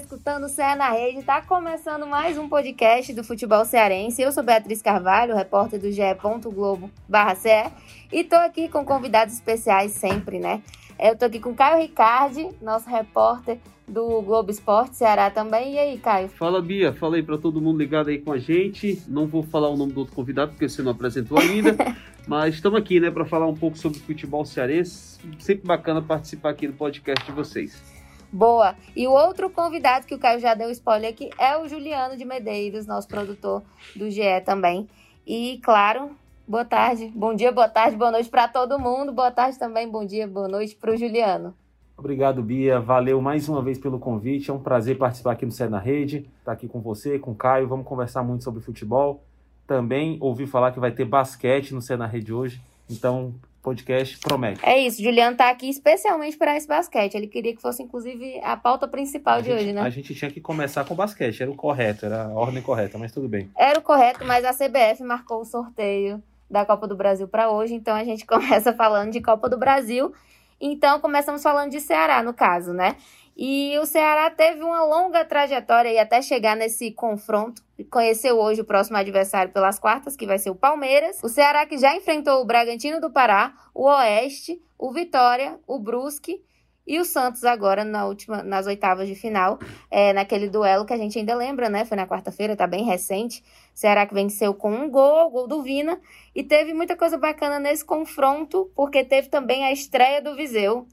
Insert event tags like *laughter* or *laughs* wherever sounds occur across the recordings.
escutando o Ceará na Rede. Está começando mais um podcast do futebol cearense. Eu sou Beatriz Carvalho, repórter do ge Globo barra e estou aqui com convidados especiais sempre, né? Eu estou aqui com Caio Ricardi, nosso repórter do Globo Esporte Ceará também. E aí, Caio? Fala, Bia. Fala aí para todo mundo ligado aí com a gente. Não vou falar o nome do outro convidado porque você não apresentou ainda. *laughs* mas estamos aqui, né, para falar um pouco sobre futebol cearense. Sempre bacana participar aqui do podcast de vocês. Boa. E o outro convidado que o Caio já deu spoiler aqui é o Juliano de Medeiros, nosso produtor do GE também. E, claro, boa tarde, bom dia, boa tarde, boa noite para todo mundo. Boa tarde também, bom dia, boa noite para o Juliano. Obrigado, Bia. Valeu mais uma vez pelo convite. É um prazer participar aqui no Cé na Rede. Estar tá aqui com você, com o Caio. Vamos conversar muito sobre futebol. Também ouvi falar que vai ter basquete no Cé na Rede hoje. Então, podcast promete. É isso, Juliano tá aqui especialmente para esse basquete. Ele queria que fosse, inclusive, a pauta principal a de gente, hoje, né? A gente tinha que começar com basquete, era o correto, era a ordem correta, mas tudo bem. Era o correto, mas a CBF marcou o sorteio da Copa do Brasil para hoje, então a gente *laughs* começa falando de Copa do Brasil. Então, começamos falando de Ceará, no caso, né? E o Ceará teve uma longa trajetória e até chegar nesse confronto. Conheceu hoje o próximo adversário pelas quartas, que vai ser o Palmeiras. O Ceará que já enfrentou o Bragantino do Pará, o Oeste, o Vitória, o Brusque e o Santos agora na última, nas oitavas de final, é, naquele duelo que a gente ainda lembra, né? Foi na quarta-feira, tá bem recente. Ceará que venceu com um gol, gol do Vina, e teve muita coisa bacana nesse confronto, porque teve também a estreia do Viseu.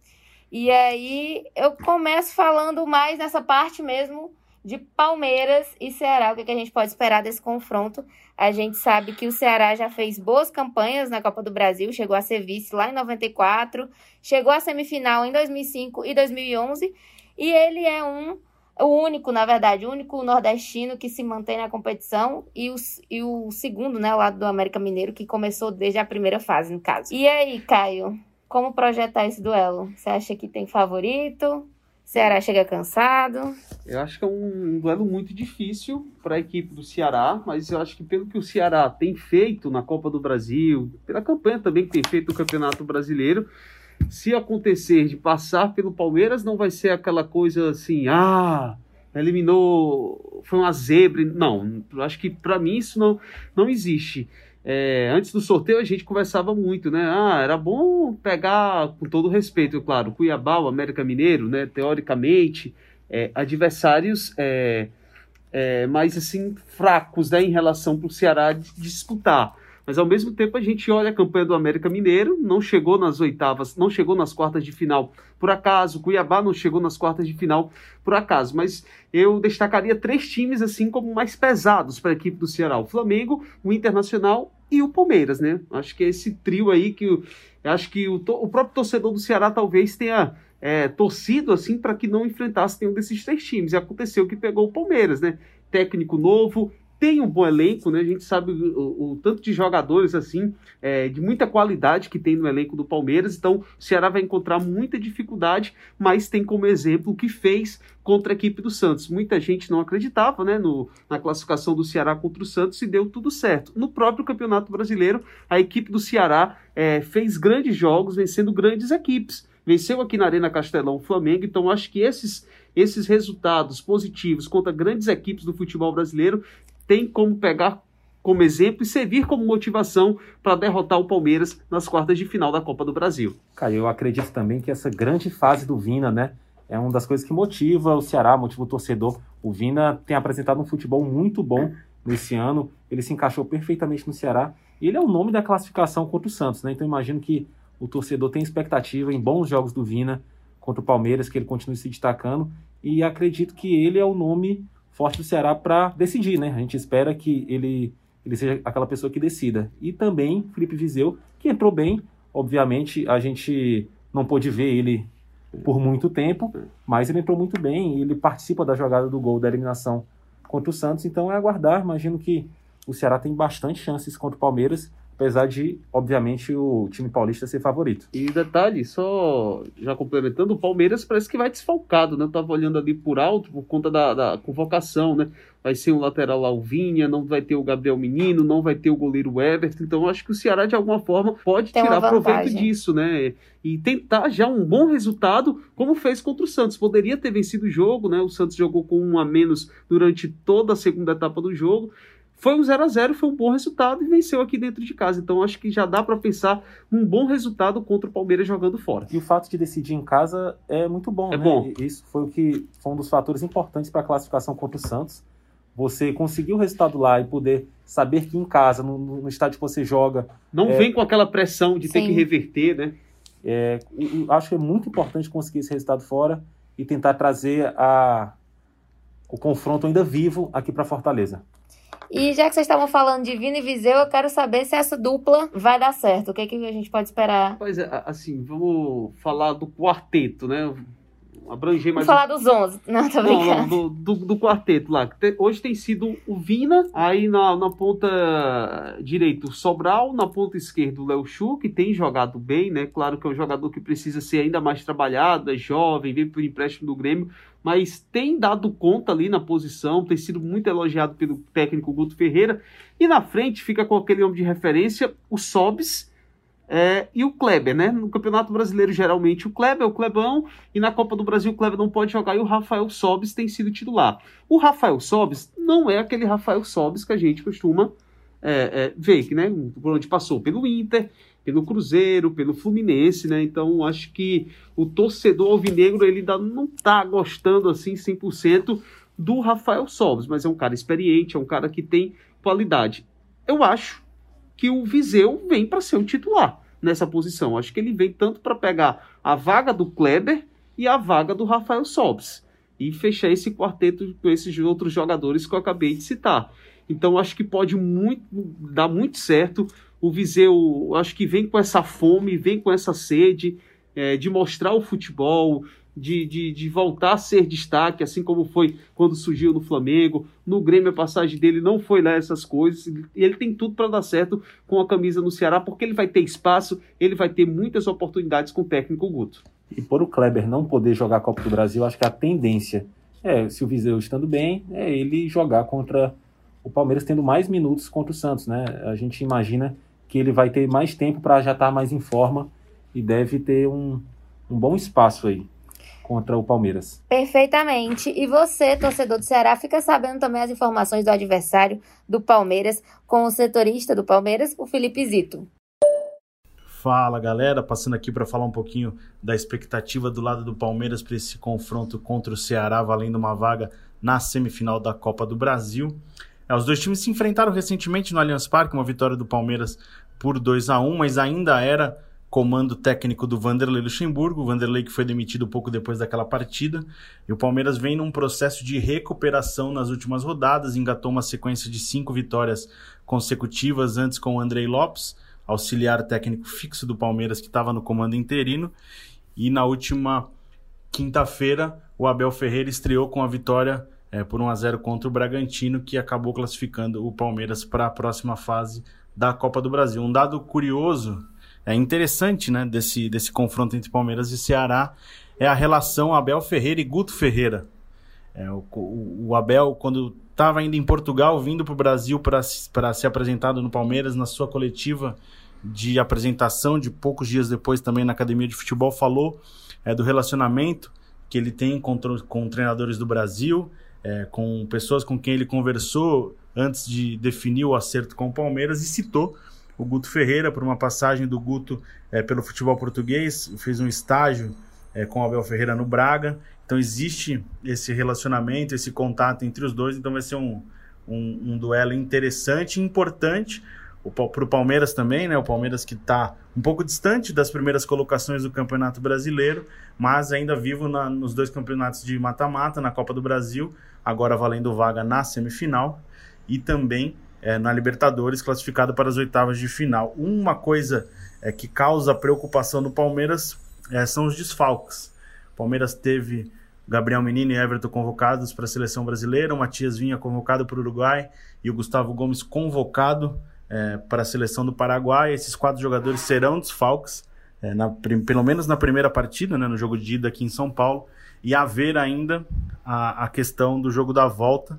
E aí eu começo falando mais nessa parte mesmo de Palmeiras e Ceará. O que, a gente pode esperar desse confronto? A gente sabe que o Ceará já fez boas campanhas na Copa do Brasil, chegou a ser vice lá em 94, chegou à semifinal em 2005 e 2011, e ele é um o único, na verdade, o único nordestino que se mantém na competição e o, e o segundo, né, lado do América Mineiro, que começou desde a primeira fase, no caso. E aí, Caio, como projetar esse duelo? Você acha que tem favorito? Ceará chega cansado? Eu acho que é um duelo muito difícil para a equipe do Ceará, mas eu acho que pelo que o Ceará tem feito na Copa do Brasil, pela campanha também que tem feito no Campeonato Brasileiro, se acontecer de passar pelo Palmeiras, não vai ser aquela coisa assim, ah, eliminou, foi uma zebra. Não, acho que para mim isso não, não existe. É, antes do sorteio a gente conversava muito, né? Ah, era bom pegar, com todo respeito, claro, Cuiabá, o América Mineiro, né? Teoricamente, é, adversários é, é mais assim fracos né, em relação para o Ceará de, disputar. Mas ao mesmo tempo a gente olha a campanha do América Mineiro, não chegou nas oitavas, não chegou nas quartas de final por acaso, Cuiabá não chegou nas quartas de final por acaso, mas eu destacaria três times assim como mais pesados para a equipe do Ceará: o Flamengo, o Internacional e o Palmeiras, né? Acho que é esse trio aí que acho que o, o próprio torcedor do Ceará talvez tenha é, torcido assim para que não enfrentasse nenhum desses três times. E aconteceu que pegou o Palmeiras, né? Técnico novo, tem um bom elenco, né? A gente sabe o, o tanto de jogadores assim, é, de muita qualidade que tem no elenco do Palmeiras. Então, o Ceará vai encontrar muita dificuldade, mas tem como exemplo o que fez contra a equipe do Santos. Muita gente não acreditava, né, no, na classificação do Ceará contra o Santos e deu tudo certo. No próprio Campeonato Brasileiro, a equipe do Ceará é, fez grandes jogos, vencendo grandes equipes. Venceu aqui na Arena Castelão o Flamengo, então acho que esses esses resultados positivos contra grandes equipes do futebol brasileiro tem como pegar como exemplo e servir como motivação para derrotar o Palmeiras nas quartas de final da Copa do Brasil. Cara, eu acredito também que essa grande fase do Vina, né, é uma das coisas que motiva o Ceará, motiva o torcedor. O Vina tem apresentado um futebol muito bom nesse ano, ele se encaixou perfeitamente no Ceará. E ele é o nome da classificação contra o Santos, né? Então imagino que o torcedor tem expectativa em bons jogos do Vina contra o Palmeiras, que ele continue se destacando. E acredito que ele é o nome forte do Ceará para decidir, né? A gente espera que ele, ele seja aquela pessoa que decida. E também Felipe Viseu, que entrou bem. Obviamente, a gente não pôde ver ele por muito tempo, mas ele entrou muito bem e ele participa da jogada do gol da eliminação contra o Santos. Então é aguardar. Imagino que o Ceará tem bastante chances contra o Palmeiras, apesar de, obviamente, o time paulista ser favorito. E detalhe, só já complementando, o Palmeiras parece que vai desfalcado, né? Eu tava olhando ali por alto por conta da, da convocação, né? Vai ser um lateral Alvinha, não vai ter o Gabriel Menino, não vai ter o goleiro Everton, então acho que o Ceará de alguma forma pode Tem tirar proveito disso, né? E tentar já um bom resultado, como fez contra o Santos. Poderia ter vencido o jogo, né? O Santos jogou com um a menos durante toda a segunda etapa do jogo. Foi um 0 a 0 foi um bom resultado e venceu aqui dentro de casa. Então acho que já dá para pensar um bom resultado contra o Palmeiras jogando fora. E o fato de decidir em casa é muito bom, É né? bom. Isso foi o que foi um dos fatores importantes para a classificação contra o Santos. Você conseguir o resultado lá e poder saber que em casa, no, no- estádio que você joga, Não É. vem com aquela pressão de ter Sim. que reverter, né? é, acho que é muito importante conseguir esse resultado fora e tentar trazer a, o confronto ainda vivo aqui para Fortaleza. E já que vocês estavam falando de Vina e Viseu, eu quero saber se essa dupla vai dar certo. O que, que a gente pode esperar? Rapaz, é, assim, vamos falar do quarteto, né? Abranger mais Vamos falar dos 11. Não, tô Não, não, brincando. do, do, do quarteto lá. Hoje tem sido o Vina, aí na, na ponta direita o Sobral, na ponta esquerda o Léo Chu, que tem jogado bem, né? Claro que é um jogador que precisa ser ainda mais trabalhado, é jovem, veio por empréstimo do Grêmio, mas tem dado conta ali na posição, tem sido muito elogiado pelo técnico Guto Ferreira. E na frente fica com aquele homem de referência, o Sobis. É, e o Kleber, né? No Campeonato Brasileiro, geralmente o Kleber é o Klebão, e na Copa do Brasil o Kleber não pode jogar e o Rafael Sobis tem sido titular. O Rafael Sobis não é aquele Rafael Sobis que a gente costuma é, é, ver, que, né? Por onde passou pelo Inter, pelo Cruzeiro, pelo Fluminense, né? Então acho que o torcedor alvinegro ele ainda não tá gostando assim 100% do Rafael Sobis, mas é um cara experiente, é um cara que tem qualidade. Eu acho que o Viseu vem para ser o titular nessa posição. Acho que ele vem tanto para pegar a vaga do Kleber e a vaga do Rafael Sobis e fechar esse quarteto com esses outros jogadores que eu acabei de citar. Então acho que pode muito dar muito certo. O Viseu acho que vem com essa fome, vem com essa sede é, de mostrar o futebol, de, de, de voltar a ser destaque, assim como foi quando surgiu no Flamengo. No Grêmio a passagem dele não foi lá essas coisas. E ele tem tudo para dar certo com a camisa no Ceará, porque ele vai ter espaço, ele vai ter muitas oportunidades com o técnico Guto. E por o Kleber não poder jogar a Copa do Brasil, acho que a tendência é, se o Viseu estando bem, é ele jogar contra o Palmeiras tendo mais minutos contra o Santos, né? A gente imagina que ele vai ter mais tempo para já estar mais em forma e deve ter um, um bom espaço aí contra o Palmeiras. Perfeitamente. E você, torcedor do Ceará, fica sabendo também as informações do adversário do Palmeiras com o setorista do Palmeiras, o Felipe Zito. Fala galera, passando aqui para falar um pouquinho da expectativa do lado do Palmeiras para esse confronto contra o Ceará, valendo uma vaga na semifinal da Copa do Brasil. É, os dois times se enfrentaram recentemente no Allianz Parque, uma vitória do Palmeiras por 2 a 1 mas ainda era comando técnico do Vanderlei Luxemburgo, o Vanderlei que foi demitido pouco depois daquela partida, e o Palmeiras vem num processo de recuperação nas últimas rodadas, engatou uma sequência de cinco vitórias consecutivas, antes com o Andrei Lopes, auxiliar técnico fixo do Palmeiras que estava no comando interino, e na última quinta-feira o Abel Ferreira estreou com a vitória é, por 1 a 0 contra o Bragantino, que acabou classificando o Palmeiras para a próxima fase da Copa do Brasil. Um dado curioso é interessante, né, desse, desse confronto entre Palmeiras e Ceará é a relação Abel Ferreira e Guto Ferreira. É, o, o, Abel, quando estava ainda em Portugal, vindo para o Brasil para ser apresentado no Palmeiras, na sua coletiva de apresentação, de poucos dias depois também na academia de futebol, falou é, do relacionamento que ele tem com, com treinadores do Brasil, é, com pessoas com quem ele conversou antes de definir o acerto com o Palmeiras e citou o Guto Ferreira por uma passagem do Guto é, pelo futebol português, fez um estágio é, com o Abel Ferreira no Braga. Então existe esse relacionamento, esse contato entre os dois. Então vai ser um, um, um duelo interessante e importante para o Palmeiras também, né? O Palmeiras que está um pouco distante das primeiras colocações do Campeonato Brasileiro, mas ainda vivo na, nos dois campeonatos de mata-mata, na Copa do Brasil, agora valendo vaga na semifinal e também é, na Libertadores, classificado para as oitavas de final. Uma coisa é, que causa preocupação no Palmeiras é, são os desfalques. O Palmeiras teve Gabriel Menino e Everton convocados para a seleção brasileira, o Matias Vinha convocado para o Uruguai e o Gustavo Gomes convocado é, para a seleção do Paraguai. Esses quatro jogadores serão desfalques, é, na, pelo menos na primeira partida, né, no jogo de ida aqui em São Paulo, e haver ainda a, a questão do jogo da volta,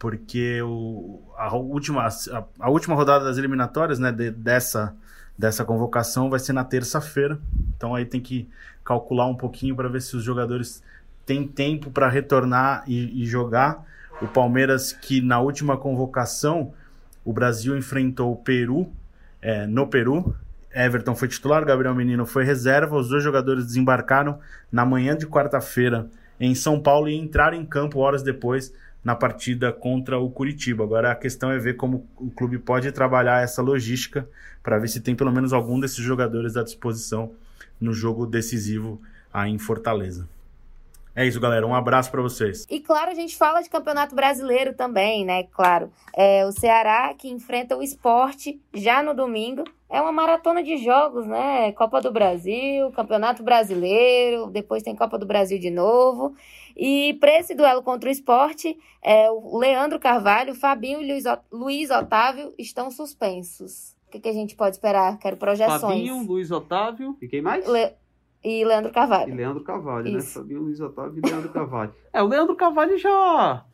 porque o, a, última, a, a última rodada das eliminatórias né, de, dessa, dessa convocação vai ser na terça-feira, então aí tem que calcular um pouquinho para ver se os jogadores têm tempo para retornar e, e jogar. O Palmeiras, que na última convocação o Brasil enfrentou o Peru é, no Peru. Everton foi titular, Gabriel Menino foi reserva. Os dois jogadores desembarcaram na manhã de quarta-feira em São Paulo e entraram em campo horas depois na partida contra o Curitiba. Agora a questão é ver como o clube pode trabalhar essa logística para ver se tem pelo menos algum desses jogadores à disposição no jogo decisivo aí em Fortaleza. É isso, galera. Um abraço para vocês. E claro, a gente fala de Campeonato Brasileiro também, né? Claro. É, o Ceará que enfrenta o esporte já no domingo. É uma maratona de jogos, né? Copa do Brasil, Campeonato Brasileiro, depois tem Copa do Brasil de novo. E para esse duelo contra o esporte, é, o Leandro Carvalho, o Fabinho e Luiz Otávio estão suspensos. O que, que, a gente pode esperar? Quero projeções. Fabinho, Luiz Otávio e quem mais? Le... E Leandro Carvalho. E Leandro Carvalho, né? Isso. né? Fabinho, Luiz Otávio e Leandro Carvalho. *laughs* É, o Leandro Carvalho já,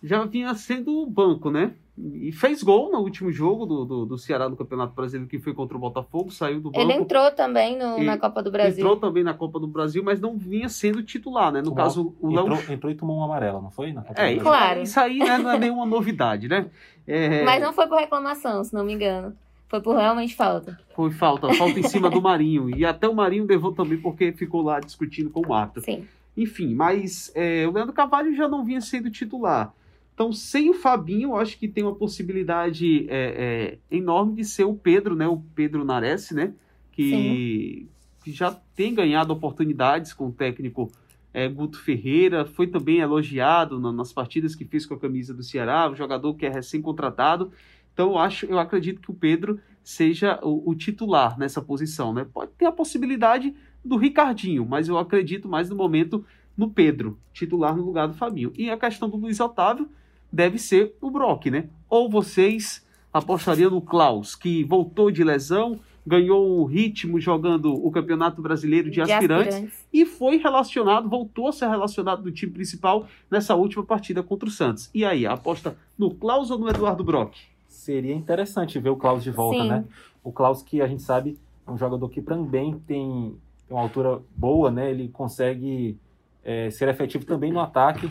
já vinha sendo banco, né? E fez gol no último jogo do, do, do, Ceará no Campeonato Brasileiro, que foi contra o Botafogo, saiu do banco. Ele entrou também no, na Copa do Brasil. Entrou também na Copa do Brasil, mas não vinha sendo titular, né? No caso, o entrou, Léo... entrou e tomou um amarelo, não foi? Na Copa é, claro. Isso aí né, não é nenhuma novidade, né? É... Mas não foi por reclamação, se não me engano. Foi por realmente falta. Foi falta, falta em cima do Marinho. E até o Marinho levou também porque ficou lá discutindo com o árbitro. Sim. Enfim, mas é, o Leandro Carvalho já não vinha sendo titular. Então, sem o Fabinho, acho que tem uma possibilidade é, é, enorme de ser o Pedro, né? O Pedro Nares, né? Que, que já tem ganhado oportunidades com o técnico é, Guto Ferreira. Foi também elogiado na, nas partidas que fez com a camisa do Ceará. O jogador que é recém-contratado. Então eu acho, eu acredito que o Pedro seja o, o, titular nessa posição, né? Pode ter a possibilidade do Ricardinho, mas eu acredito mais no momento no Pedro, titular no lugar do Fabinho. E a questão do Luiz Otávio deve ser o Brock, né? Ou vocês apostariam no Klaus, que voltou de lesão, ganhou o ritmo jogando o Campeonato Brasileiro de, de aspirantes, aspirantes, e foi relacionado, voltou a ser relacionado do time principal nessa última partida contra o Santos. E aí, aposta no Klaus ou no Eduardo Brock? Seria interessante ver o Klaus de volta, Sim. né? O Klaus que a gente sabe é um jogador que também tem, tem uma altura boa, né? Ele consegue é, ser efetivo também no ataque,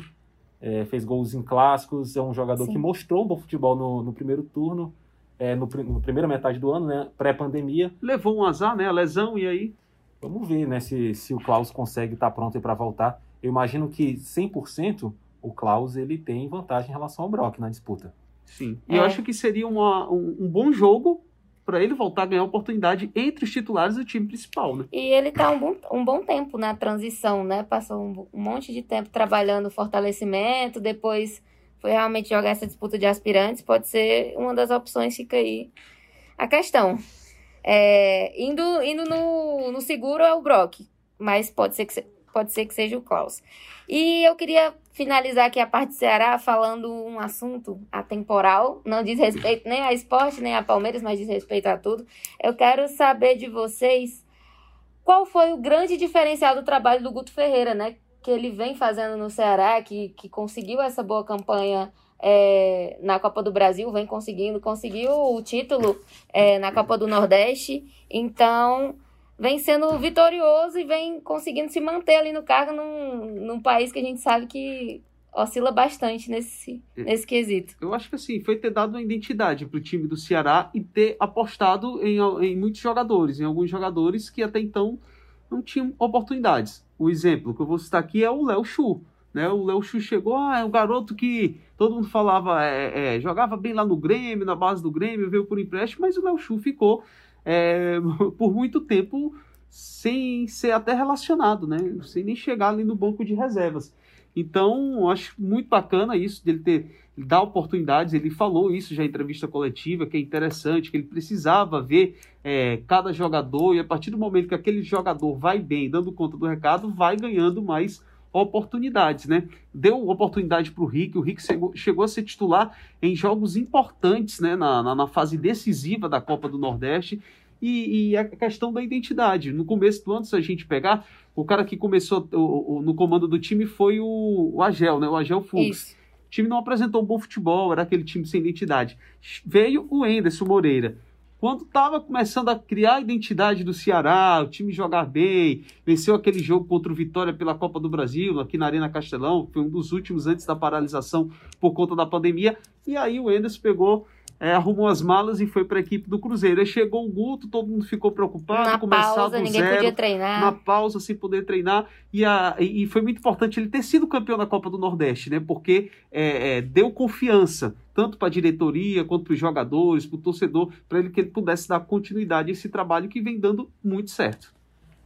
é, fez gols em clássicos, é um jogador Sim. que mostrou um bom futebol no, no primeiro turno, é, no, no primeira metade do ano, né? Pré-pandemia. Levou um azar, né? A lesão, e aí? Vamos ver, né? Se, se o Klaus consegue estar tá pronto para voltar. Eu imagino que 100% o Klaus ele tem vantagem em relação ao Brock na disputa. Sim. E é. eu acho que seria uma, um, um bom jogo para ele voltar a ganhar oportunidade entre os titulares do time principal, né? E ele tá um bom, um bom tempo na transição, né? Passou um, um monte de tempo trabalhando fortalecimento, depois foi realmente jogar essa disputa de aspirantes, pode ser uma das opções, fica aí a questão. É, indo indo no, no seguro é o Brock, mas pode ser que, pode ser que seja o Klaus. E eu queria finalizar aqui a parte do Ceará falando um assunto atemporal, não diz respeito nem a esporte, nem a Palmeiras, mas diz respeito a tudo. Eu quero saber de vocês qual foi o grande diferencial do trabalho do Guto Ferreira, né? Que ele vem fazendo no Ceará, que, que conseguiu essa boa campanha é, na Copa do Brasil, vem conseguindo, conseguiu o título é, na Copa do Nordeste. Então, vem sendo vitorioso e vem conseguindo se manter ali no cargo num, num país que a gente sabe que oscila bastante nesse, é. nesse quesito. Eu acho que assim, foi ter dado uma identidade para o time do Ceará e ter apostado em, em muitos jogadores, em alguns jogadores que até então não tinham oportunidades. O exemplo que eu vou citar aqui é o Léo Chu. Né? O Léo Chu chegou, ah, é um garoto que todo mundo falava, é, é, jogava bem lá no Grêmio, na base do Grêmio, veio por empréstimo, mas o Léo Chu ficou é, *laughs* por muito tempo sem ser até relacionado, né? Sem nem chegar ali no banco de reservas. Então, acho muito bacana isso dele ter dar oportunidades. Ele falou isso já em entrevista coletiva, que é interessante, que ele precisava ver é, cada jogador e a partir do momento que aquele jogador vai bem, dando conta do recado, vai ganhando mais oportunidades, né? Deu oportunidade para o Rick, o Rick chegou, chegou, a ser titular em jogos importantes, né? Na, na, na fase decisiva da Copa do Nordeste. E, e, a questão da identidade. No começo do ano, se a gente pegar, o cara que começou o, o, no comando do time foi o, o Agel, né? O Agel Fux. O time não apresentou um bom futebol, era aquele time sem identidade. Veio o Enderson Moreira quando estava começando a criar a identidade do Ceará, o time jogar bem, venceu aquele jogo contra o Vitória pela Copa do Brasil, aqui na Arena Castelão, foi um dos últimos antes da paralisação por conta da pandemia, e aí o Enderson pegou é, arrumou as malas e foi para a equipe do Cruzeiro. Aí chegou o Guto, todo mundo ficou preocupado, na começar pausa, do ninguém zero, podia treinar. na pausa sem poder treinar e, a, e foi muito importante ele ter sido campeão da Copa do Nordeste, né? Porque é, é, deu confiança tanto para a diretoria quanto para os jogadores, para o torcedor, para ele que ele pudesse dar continuidade a esse trabalho que vem dando muito certo.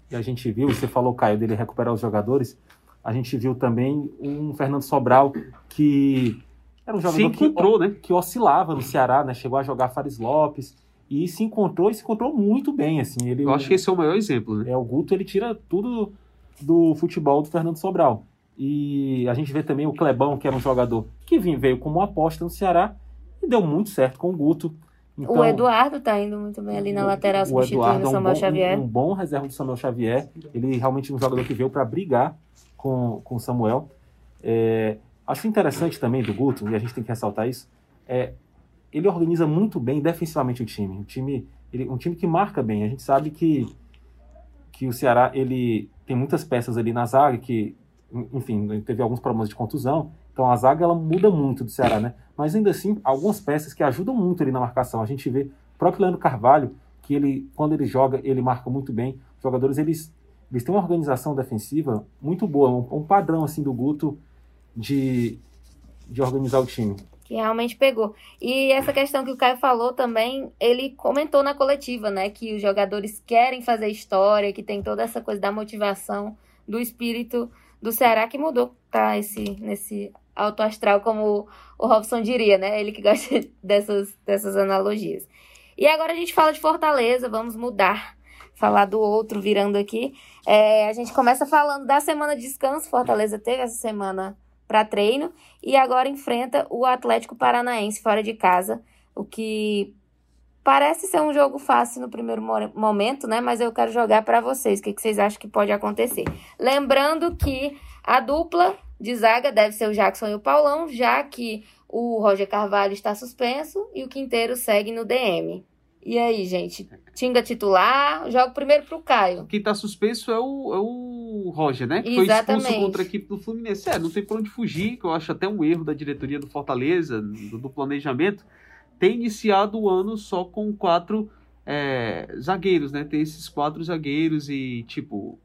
E a gente viu, você falou, Caio, dele recuperar os jogadores, a gente viu também um Fernando Sobral que era um jogador se encontrou, que, né? que oscilava no Ceará, né? Chegou a jogar Fares Lopes e se encontrou e se encontrou muito bem, assim. Ele, Eu acho que esse é o maior exemplo, né? É, o Guto, ele tira tudo do futebol do Fernando Sobral. E a gente vê também o Clebão, que era um jogador que vinha, veio como uma aposta no Ceará e deu muito certo com o Guto. Então, o Eduardo tá indo muito bem ali na lateral, o substituindo o é um Samuel bom, Xavier. Um, um bom reserva do Samuel Xavier. Ele realmente é um jogador que veio para brigar com, com o Samuel. É, acho interessante também do Guto, e a gente tem que ressaltar isso, é, ele organiza muito bem defensivamente o time. Um time, ele, um time que marca bem. A gente sabe que, que o Ceará ele tem muitas peças ali na zaga que, enfim, teve alguns problemas de contusão. Então a zaga ela muda muito do Ceará, né? Mas ainda assim, algumas peças que ajudam muito ali na marcação. A gente vê o próprio Leandro Carvalho, que ele, quando ele joga, ele marca muito bem. Os jogadores, eles, eles têm uma organização defensiva muito boa, um, um padrão assim do Guto de, de organizar o time. Que realmente pegou. E essa questão que o Caio falou também, ele comentou na coletiva, né? Que os jogadores querem fazer história, que tem toda essa coisa da motivação, do espírito do Ceará que mudou, tá? Esse, nesse alto astral, como o Robson diria, né? Ele que *laughs* gosta dessas, dessas analogias. E agora a gente fala de Fortaleza, vamos mudar, falar do outro virando aqui. É, a gente começa falando da semana de descanso. Fortaleza teve essa semana para treino e agora enfrenta o Atlético Paranaense fora de casa, o que parece ser um jogo fácil no primeiro momento, né? Mas eu quero jogar para vocês. O que, que vocês acham que pode acontecer? Lembrando que a dupla de zaga deve ser o Jackson e o Paulão, já que o Roger Carvalho está suspenso e o Quinteiro segue no DM. E aí, gente? Tinga titular, jogo primeiro pro Caio. Quem tá suspenso é o, é o Roger, né? Que Exatamente. foi expulso contra a equipe do Fluminense. É, não tem por onde fugir, que eu acho até um erro da diretoria do Fortaleza, do, do planejamento, ter iniciado o ano só com quatro é, zagueiros, né? Tem esses quatro zagueiros e, tipo,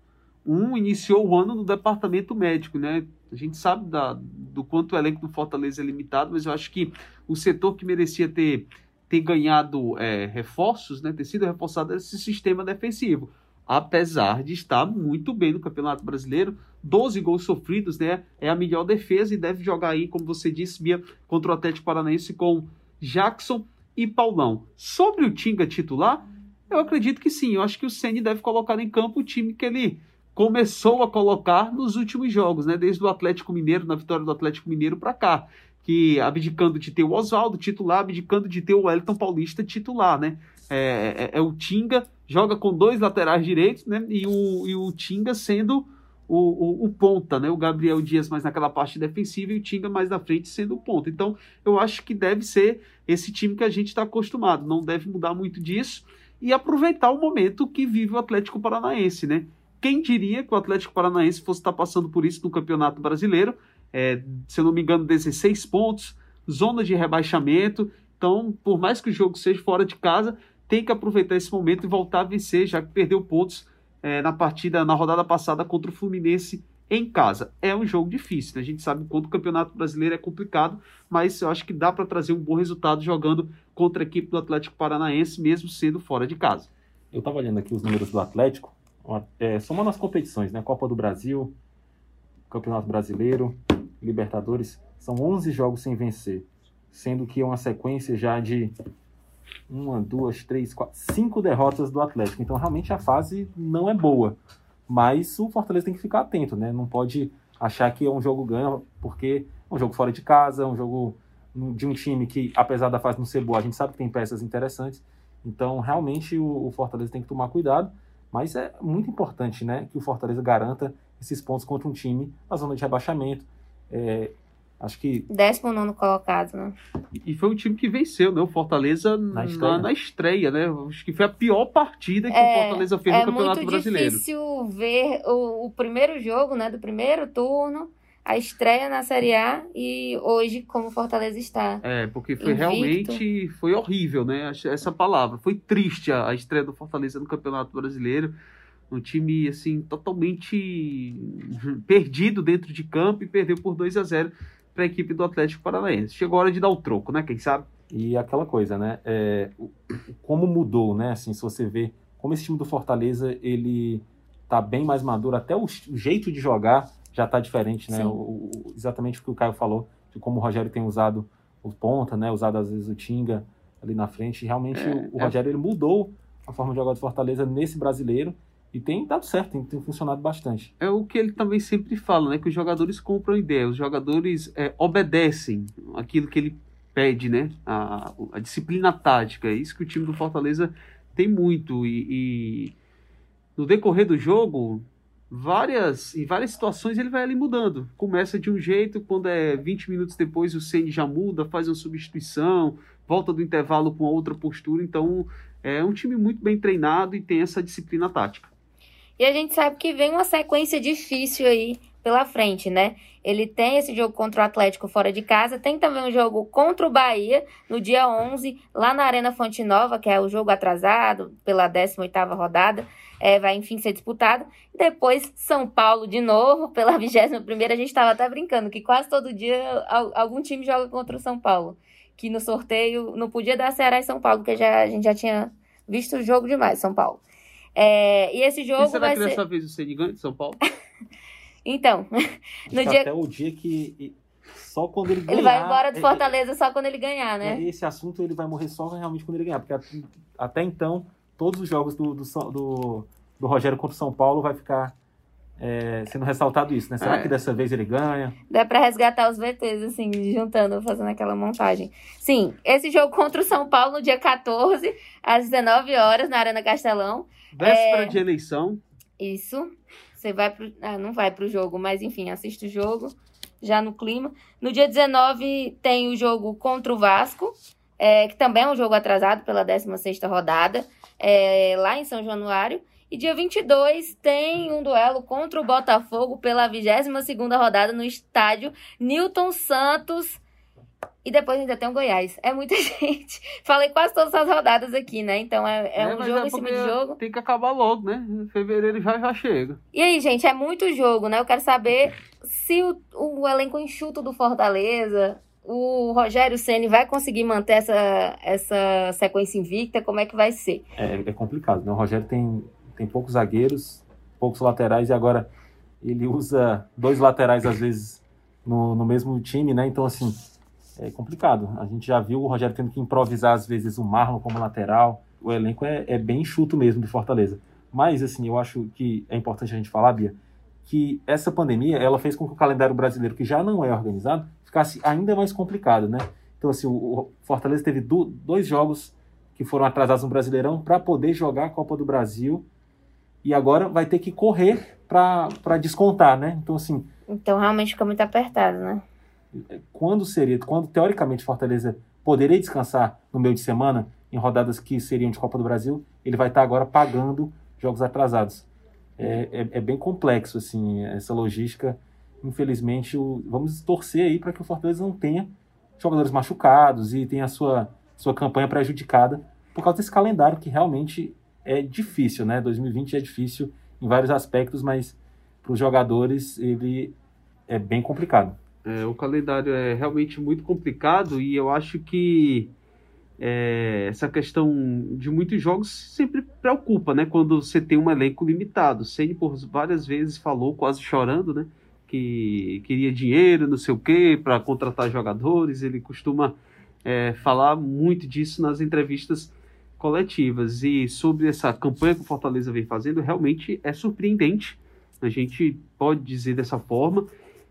um iniciou o ano no departamento médico, né? A gente sabe da, do quanto o elenco do Fortaleza é limitado, mas eu acho que o setor que merecia ter, ter ganhado é, reforços, né, ter sido reforçado esse sistema defensivo. Apesar de estar muito bem no Campeonato Brasileiro, 12 gols sofridos, né? É a melhor defesa e deve jogar aí, como você disse, Bia, contra o Atlético Paranaense com Jackson e Paulão. Sobre o Tinga titular, eu acredito que sim. Eu acho que o Ceni deve colocar em campo o time que ele começou a colocar nos últimos jogos, né? Desde o Atlético Mineiro, na vitória do Atlético Mineiro para cá, que abdicando de ter o Oswaldo titular, abdicando de ter o Wellington Paulista titular, né? É, é, é, o Tinga, joga com dois laterais direitos, né? E o, e o Tinga sendo o, o, o, ponta, né? O Gabriel Dias mais naquela parte defensiva e o Tinga mais na frente sendo o ponta. Então, eu acho que deve ser esse time que a gente está acostumado, não deve mudar muito disso e aproveitar o momento que vive o Atlético Paranaense, né? Quem diria que o Atlético Paranaense fosse estar passando por isso no Campeonato Brasileiro? É, se eu não me engano, 16 pontos, zona de rebaixamento. Então, por mais que o jogo seja fora de casa, tem que aproveitar esse momento e voltar a vencer, já que perdeu pontos é, na partida, na rodada passada contra o Fluminense em casa. É um jogo difícil, né? a gente sabe quanto o Campeonato Brasileiro é complicado, mas eu acho que dá para trazer um bom resultado jogando contra a equipe do Atlético Paranaense, mesmo sendo fora de casa. Eu estava olhando aqui os números do Atlético, é, somando as competições, né? Copa do Brasil, Campeonato Brasileiro, Libertadores, são 11 jogos sem vencer, sendo que é uma sequência já de uma, duas, três, quatro, cinco derrotas do Atlético. Então, realmente, a fase não é boa. Mas o Fortaleza tem que ficar atento, né? Não pode achar que é um jogo ganho, porque é um jogo fora de casa, é um jogo de um time que, apesar da fase não ser boa, a gente sabe que tem peças interessantes. Então, realmente, o, o Fortaleza tem que tomar cuidado. Mas é muito importante né, que o Fortaleza garanta esses pontos contra um time na zona de rebaixamento. É, acho que. 19 colocado, né? E foi um time que venceu, né? O Fortaleza na estreia, na, na estreia né? Acho que foi a pior partida que é, o Fortaleza fez no Campeonato Brasileiro. É muito difícil ver o, o primeiro jogo, né? Do primeiro turno a estreia na Série A e hoje como o Fortaleza está. É, porque foi invicto. realmente foi horrível, né? Essa palavra. Foi triste a, a estreia do Fortaleza no Campeonato Brasileiro. Um time assim totalmente perdido dentro de campo e perdeu por 2 a 0 para a equipe do Atlético Paranaense. Chegou a hora de dar o troco, né? Quem sabe? E aquela coisa, né? É, como mudou, né? Assim, se você vê como esse time do Fortaleza ele tá bem mais maduro, até o, jeito de jogar já está diferente, né? O, o, exatamente o que o Caio falou, de como o Rogério tem usado o ponta, né? Usado às vezes o Tinga ali na frente. Realmente é, o, o, é. Rogério ele mudou a forma de jogar do Fortaleza nesse brasileiro e tem dado certo, tem, tem, funcionado bastante. É o que ele também sempre fala, né? Que os jogadores compram ideia, os jogadores é, obedecem aquilo que ele pede, né? A, a, disciplina tática. É isso que o time do Fortaleza tem muito. E, e no decorrer do jogo, várias em várias situações ele vai ali mudando. Começa de um jeito, quando é 20 minutos depois o Ceni já muda, faz uma substituição, volta do intervalo com outra postura. Então é um time muito bem treinado e tem essa disciplina tática. E a gente sabe que vem uma sequência difícil aí pela frente, né? Ele tem esse jogo contra o Atlético fora de casa, tem também um jogo contra o Bahia no dia 11, lá na Arena Fonte Nova, que é o jogo atrasado pela 18ª rodada é, vai enfim ser disputado. Depois, São Paulo de novo, *laughs* pela 21 primeira, a gente estava até brincando que quase todo dia algum time joga contra o São Paulo. Que no sorteio não podia dar Ceará e São Paulo, porque já, a gente já tinha visto o jogo demais, São Paulo. É, e esse jogo. E será vai que ser... dessa vez o Ceni ganha de São Paulo? *laughs* então, *laughs* no dia. Até o dia que. Só quando ele ganhar. Ele vai embora do Fortaleza é, só quando ele ganhar, né? É, esse assunto ele vai morrer só realmente quando ele ganhar, porque até então todos os jogos do, do, do, do Rogério contra o São Paulo vai ficar é, sendo ressaltado isso, né? Será é. que dessa vez ele ganha? Dá para resgatar os VTs, assim, juntando, fazendo aquela montagem. Sim, esse jogo contra o São Paulo no dia 14, às 19 horas, na Arena Castelão. Véspera é... de eleição. Isso. Você vai pro... Ah, não vai pro jogo, mas enfim, assiste o jogo, já no clima. No dia 19 tem o jogo contra o Vasco, é, que também é um jogo atrasado pela 16ª rodada é, lá em São Januário. E dia 22 tem um duelo contra o Botafogo pela 22ª rodada no estádio Newton Santos. E depois ainda tem o Goiás. É muita *laughs* gente. Falei quase todas as rodadas aqui, né? Então é, é, é um jogo é em cima de jogo. Tem que acabar logo, né? Em fevereiro já, já chega. E aí, gente, é muito jogo, né? Eu quero saber se o, o elenco enxuto do Fortaleza o Rogério Ceni vai conseguir manter essa, essa sequência invicta? Como é que vai ser? É, é complicado, né? O Rogério tem, tem poucos zagueiros, poucos laterais e agora ele usa dois laterais às vezes no, no mesmo time, né? Então, assim, é complicado. A gente já viu o Rogério tendo que improvisar às vezes o Marlon como lateral. O elenco é, é bem enxuto mesmo de Fortaleza. Mas, assim, eu acho que é importante a gente falar, Bia, que essa pandemia ela fez com que o calendário brasileiro, que já não é organizado, ficasse ainda mais complicado, né? Então, assim, o Fortaleza teve do, dois jogos que foram atrasados no Brasileirão para poder jogar a Copa do Brasil e agora vai ter que correr para descontar, né? Então, assim. Então, realmente fica muito apertado, né? Quando seria, quando teoricamente Fortaleza poderia descansar no meio de semana, em rodadas que seriam de Copa do Brasil, ele vai estar agora pagando jogos atrasados. É, é, é bem complexo, assim, essa logística infelizmente, o, vamos torcer aí para que o Fortaleza não tenha jogadores machucados e tenha a sua, sua campanha prejudicada por causa desse calendário que realmente é difícil, né? 2020 é difícil em vários aspectos, mas para os jogadores ele é bem complicado. É, o calendário é realmente muito complicado e eu acho que é, essa questão de muitos jogos sempre preocupa, né? Quando você tem um elenco limitado. Ceni por várias vezes falou, quase chorando, né? que queria dinheiro, não sei o quê, para contratar jogadores. Ele costuma é, falar muito disso nas entrevistas coletivas. E sobre essa campanha que o Fortaleza vem fazendo, realmente é surpreendente. A gente pode dizer dessa forma.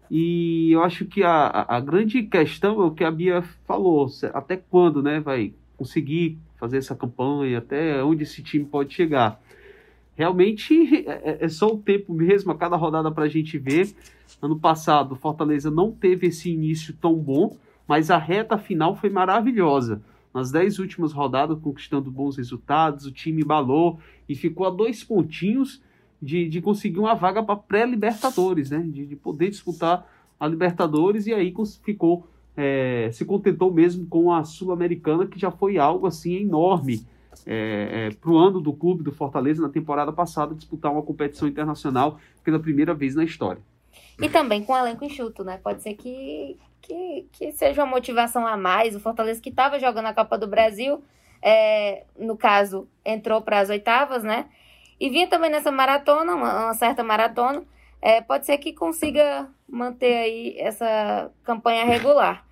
E eu acho que a, a grande questão é o que a Bia falou, até quando né, vai conseguir fazer essa campanha, até onde esse time pode chegar. Realmente é, é, é só o tempo mesmo, a cada rodada para a gente ver. Ano passado, Fortaleza não teve esse início tão bom, mas a reta final foi maravilhosa. Nas dez últimas rodadas, conquistando bons resultados, o time balou e ficou a dois pontinhos de, de conseguir uma vaga para pré-Libertadores, né? De, de, poder disputar a Libertadores e aí ficou é, se contentou mesmo com a Sul-Americana, que já foi algo assim enorme é, é, para o ano do clube do Fortaleza na temporada passada disputar uma competição internacional pela primeira vez na história. E também com elenco enxuto, né? Pode ser que, que, que seja uma motivação a mais. O Fortaleza que estava jogando a Copa do Brasil, é, no caso, entrou para as oitavas, né? E vinha também nessa maratona, uma, uma certa maratona. É, pode ser que consiga manter aí essa campanha regular.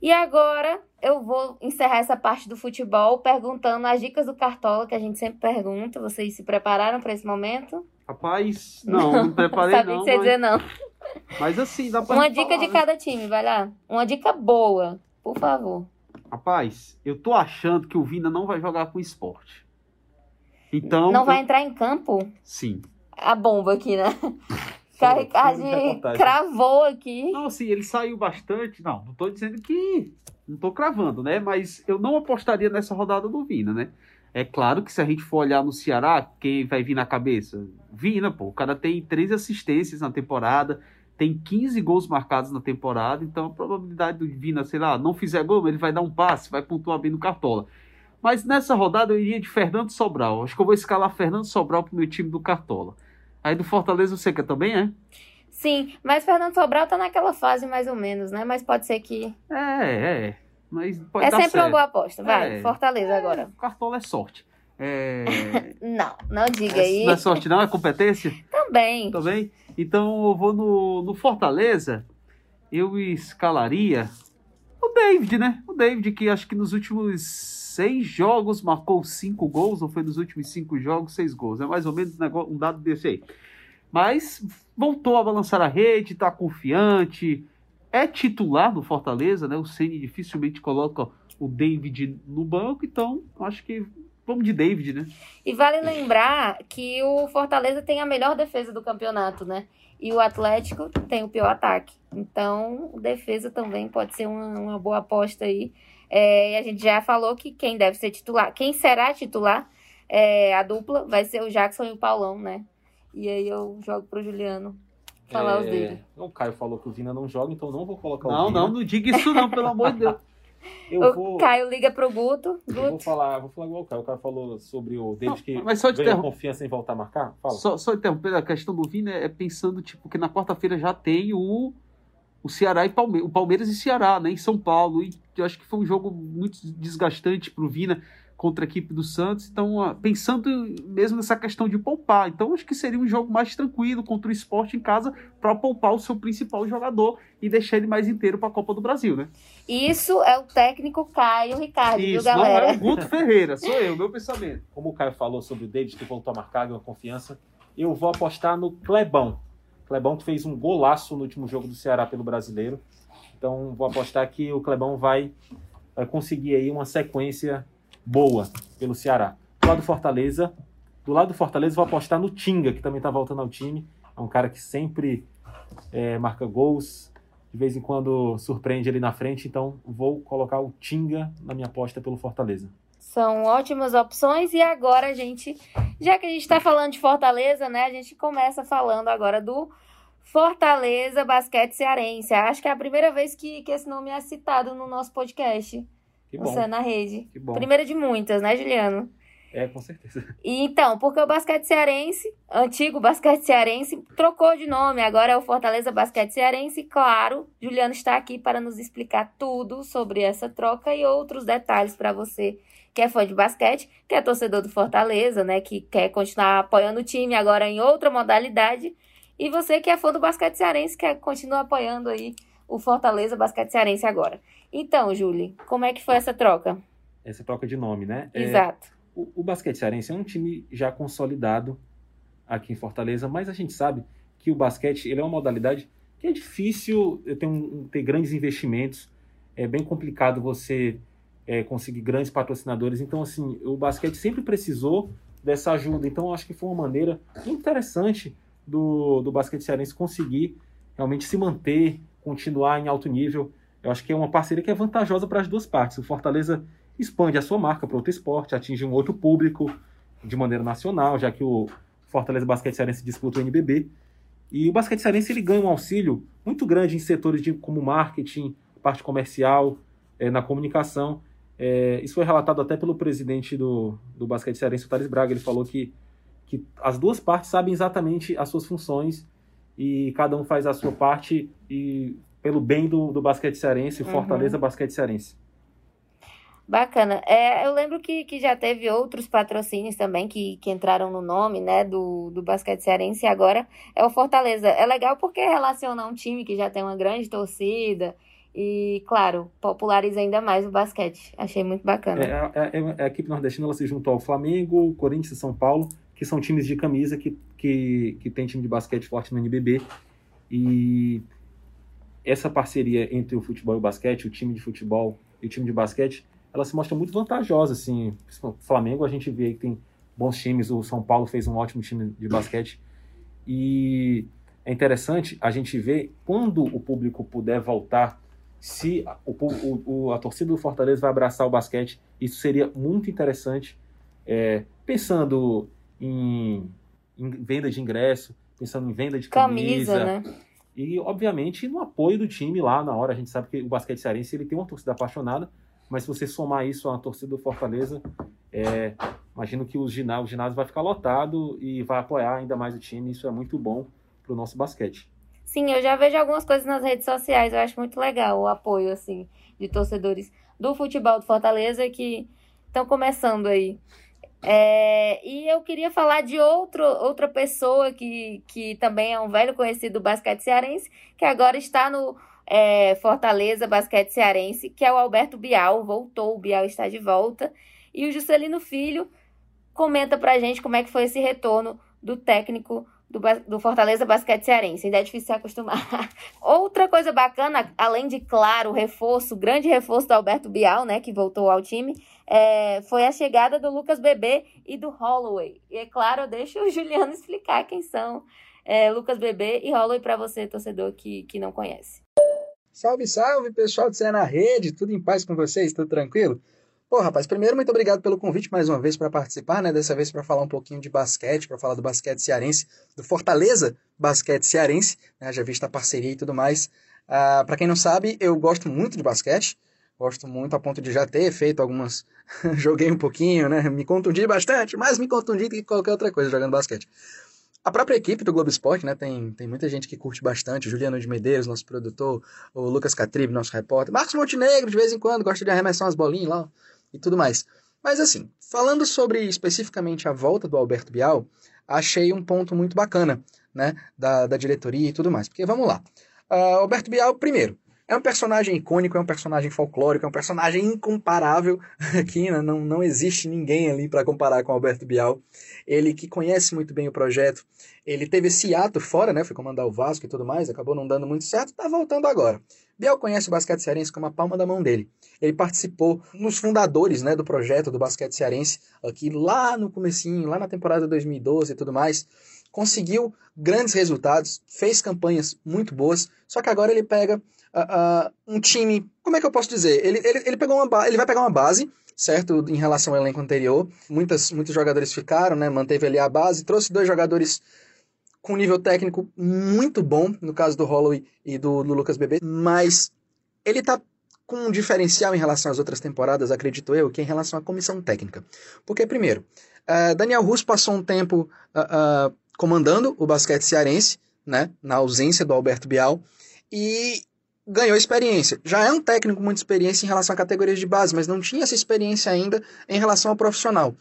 E agora eu vou encerrar essa parte do futebol perguntando as dicas do Cartola, que a gente sempre pergunta. Vocês se prepararam para esse momento? Rapaz, não, não preparei *laughs* não. que você mas... dizer não. Mas assim, dá pra Uma dica falar, de né? cada time, vai lá. Uma dica boa, por favor. Rapaz, eu tô achando que o Vina não vai jogar com esporte. Então. Não eu... vai entrar em campo? Sim. A bomba aqui, né? *laughs* Ricardo cravou aqui. Não, assim, ele saiu bastante. Não, não tô dizendo que. Não tô cravando, né? Mas eu não apostaria nessa rodada do Vina, né? É claro que se a gente for olhar no Ceará, quem vai vir na cabeça? Vina, pô. O cara tem três assistências na temporada, tem 15 gols marcados na temporada, então a probabilidade do Vina, sei lá, não fizer gol, ele vai dar um passe, vai pontuar bem no Cartola. Mas nessa rodada eu iria de Fernando Sobral. Acho que eu vou escalar Fernando Sobral pro meu time do Cartola. Aí do Fortaleza você quer também, é? Sim, mas Fernando Sobral tá naquela fase mais ou menos, né? Mas pode ser que. É, é. Mas pode é dar sempre certo. uma boa aposta. Vai, É. Fortaleza É, agora. Cartola é sorte. É... *laughs* Não, não diga aí. Não é sorte, não? É competência? Também. Também? Então eu vou no, no Fortaleza. Eu escalaria o David, né? O David, que acho que nos últimos seis jogos marcou cinco gols, ou foi nos últimos cinco jogos, seis gols. É mais ou menos um um dado desse aí. Mas voltou a balançar a rede, tá confiante. É titular do Fortaleza, né? O Ceni dificilmente coloca o David no banco, então acho que vamos de David, né? E vale lembrar que o Fortaleza tem a melhor defesa do campeonato, né? E o Atlético tem o pior ataque. Então, defesa também pode ser uma, uma boa aposta aí. É, e a gente já falou que quem deve ser titular, quem será titular, é, a dupla vai ser o Jackson e o Paulão, né? E aí eu jogo pro Juliano falar os É, dele. O Caio falou que o Vina não joga, então não vou colocar Não, o Vina. não, não diga isso não, pelo amor de Deus. *laughs* Eu o vou, Caio liga pro Guto. eu vou Guto. falar, vou falar igual o Caio. O Caio falou sobre o David que Mas só ganhou interrom- confiança em voltar a marcar. Fala. Só, só interrompendo a questão do Vina, é pensando, tipo, que na quarta-feira já tem o, o Ceará e Palme o Palmeiras e Ceará, né? Em São Paulo. E eu acho que foi um jogo muito desgastante pro Vina contra a equipe do Santos. Então, pensando mesmo nessa questão de poupar. Então, acho que seria um jogo mais tranquilo contra o esporte em casa para poupar o seu principal jogador e deixar ele mais inteiro para a Copa do Brasil, né? Isso é o técnico Caio Ricardo, viu, Isso, não galera? é o Guto *laughs* Ferreira, sou eu, meu pensamento. Como o Caio falou sobre o David que voltou a marcar, ganhou confiança, eu vou apostar no Clebão. Clebão que fez um golaço no último jogo do Ceará pelo Brasileiro. Então vou apostar que o Clebão vai, vai conseguir aí uma sequência boa pelo Ceará. Do lado do Fortaleza, do lado do Fortaleza vou apostar no Tinga, que também está voltando ao time. É um cara que sempre é, marca gols, de vez em quando surpreende ali na frente, então vou colocar o Tinga na minha aposta pelo Fortaleza. São ótimas opções. E agora a gente, já que a gente está falando de Fortaleza, né? A gente começa falando agora do Fortaleza Basquete Cearense. Acho que é a primeira vez que, que esse nome é citado no nosso podcast. Que bom. É na rede. Que bom. Primeira de muitas, né, Juliano? É, com certeza. *laughs* E então, porque o basquete cearense, antigo basquete cearense, trocou de nome, agora é o Fortaleza Basquete Cearense. Claro, Juliano está aqui para nos explicar tudo sobre essa troca e outros detalhes para você que é fã de basquete, que é torcedor do Fortaleza, né, que quer continuar apoiando o time agora em outra modalidade, e você que é fã do basquete cearense, quer continuar apoiando aí o Fortaleza Basquete Cearense agora. Então, Júlia, como é que foi essa troca? Essa troca de nome, né? É, Exato. o, o basquete cearense é um time já consolidado aqui em Fortaleza, mas a gente sabe que o basquete ele é uma modalidade que é difícil ter, um, ter grandes investimentos, é bem complicado você é, conseguir grandes patrocinadores. Então, assim, o basquete sempre precisou dessa ajuda. Então, acho que foi uma maneira interessante do, do basquete cearense conseguir realmente se manter, continuar em alto nível. Eu acho que é uma parceria que é vantajosa para as duas partes. O Fortaleza expande a sua marca para outro esporte, atinge um outro público de maneira nacional, já que o Fortaleza Basquete Cearense disputa o NBB. E o basquete cearense ele ganha um auxílio muito grande em setores de, como marketing, parte comercial, é, na comunicação. É, isso foi relatado até pelo presidente do, do basquete cearense, o Thales Braga. Ele falou que, que as duas partes sabem exatamente as suas funções e cada um faz a sua parte e pelo bem do, do basquete cearense, uhum. Fortaleza Basquete Cearense. Bacana. É, eu lembro que, que já teve outros patrocínios também que, que entraram no nome, né, do, do basquete cearense e agora é o Fortaleza. É legal porque relaciona um time que já tem uma grande torcida e, claro, populariza ainda mais o basquete. Achei muito bacana. É, é, é, a equipe nordestina ela se juntou ao Flamengo, Corinthians e São Paulo, que são times de camisa que, que, que tem time de basquete forte no NBB. E essa parceria entre o futebol e o basquete, o time de futebol e o time de basquete, ela se mostra muito vantajosa, assim. O Flamengo a gente vê que tem bons times, o São Paulo fez um ótimo time de basquete. E é interessante a gente ver quando o público puder voltar, se o, o, a torcida do Fortaleza vai abraçar o basquete, isso seria muito interessante. É, pensando em, em, venda de ingresso, pensando em venda de camisa, camisa né? E obviamente no apoio do time lá na hora. A gente sabe que o basquete cearense ele tem uma torcida apaixonada, mas se você somar isso à torcida do Fortaleza, é, imagino que o ginásio, o ginásio vai ficar lotado e vai apoiar ainda mais o time. Isso é muito bom para o nosso basquete. Sim, eu já vejo algumas coisas nas redes sociais. Eu acho muito legal o apoio assim de torcedores do futebol do Fortaleza que estão começando aí. É, e eu queria falar de outro, outra pessoa que, que também é um velho conhecido do basquete cearense, que agora está no é, Fortaleza Basquete Cearense, que é o Alberto Bial, voltou, o Bial está de volta. E o Juscelino Filho comenta pra gente como é que foi esse retorno do técnico do, do Fortaleza Basquete Cearense. Ainda é difícil se acostumar. *laughs* Outra coisa bacana, além de, claro, o reforço, o grande reforço do Alberto Bial, né, que voltou ao time, é, foi a chegada do Lucas Bebê e do Holloway. E é claro, eu deixo o *laughs* Juliano explicar quem são é, Lucas Bebê e Holloway para você, torcedor que, que não conhece. Salve, salve, pessoal de Cé na Rede, tudo em paz com vocês, tudo tranquilo? Pô, rapaz, primeiro, muito obrigado pelo convite mais uma vez para participar, né? Dessa vez para falar um pouquinho de basquete, para falar do basquete cearense, do Fortaleza Basquete Cearense, né? Já visto a parceria e tudo mais. Ah, para quem não sabe, eu gosto muito de basquete, gosto muito a ponto de já ter feito algumas. *laughs* Joguei um pouquinho, né? Me contundi bastante, mais me contundi do que qualquer outra coisa jogando basquete. A própria equipe do Globo Esporte, né, tem, tem muita gente que curte bastante, Juliano de Medeiros, nosso produtor, o Lucas Catribe, nosso repórter, Marcos Montenegro, de vez em quando, gosta de arremessar umas bolinhas lá e tudo mais. Mas assim, falando sobre especificamente a volta do Alberto Bial, achei um ponto muito bacana, né, da, da diretoria e tudo mais. Porque vamos lá. Uh, Alberto Bial, primeiro, é um personagem icônico, é um personagem folclórico, é um personagem incomparável. *laughs* Aqui né? não, não existe ninguém ali para comparar com Alberto Bial. Ele que conhece muito bem o projeto. Ele teve esse ato fora, né? Foi comandar o Vasco e tudo mais, acabou não dando muito certo, tá voltando agora. Biel conhece o basquete cearense como a palma da mão dele. Ele participou nos fundadores né, do projeto do basquete cearense, aqui lá no comecinho, lá na temporada 2012 e tudo mais. Conseguiu grandes resultados, fez campanhas muito boas, só que agora ele pega uh, um time. Como é que eu posso dizer? Ele, ele, ele, pegou uma ele vai pegar uma base, certo? Em relação ao elenco anterior. Muitas, muitos jogadores ficaram, né? Manteve ali a base, trouxe dois jogadores com nível técnico muito bom, no caso do Holloway e do, do Lucas Bebê, mas ele tá com um diferencial em relação às outras temporadas, acredito eu, que é em relação à comissão técnica. Porque, primeiro, uh, Daniel Russo passou um tempo uh, uh, comandando o basquete cearense, né, na ausência do Alberto Bial, e ganhou experiência. Já é um técnico com muita experiência em relação a categorias de base, mas não tinha essa experiência ainda em relação ao profissional.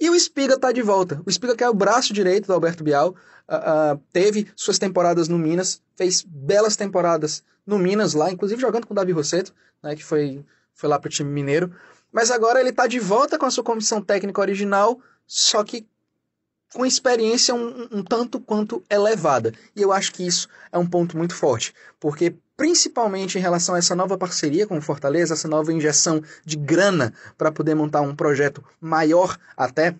E o Espiga está de volta. O Espiga, que é o braço direito do Alberto Bial, uh, uh, teve suas temporadas no Minas, fez belas temporadas no Minas lá, inclusive jogando com o Davi Rosseto, né, que foi, foi lá para o time mineiro. Mas agora ele está de volta com a sua comissão técnica original, só que com experiência um, um, tanto quanto elevada. E eu acho que isso é um ponto muito forte, porque principalmente em relação a essa nova parceria com o Fortaleza, essa nova injeção de grana para poder montar um projeto maior até,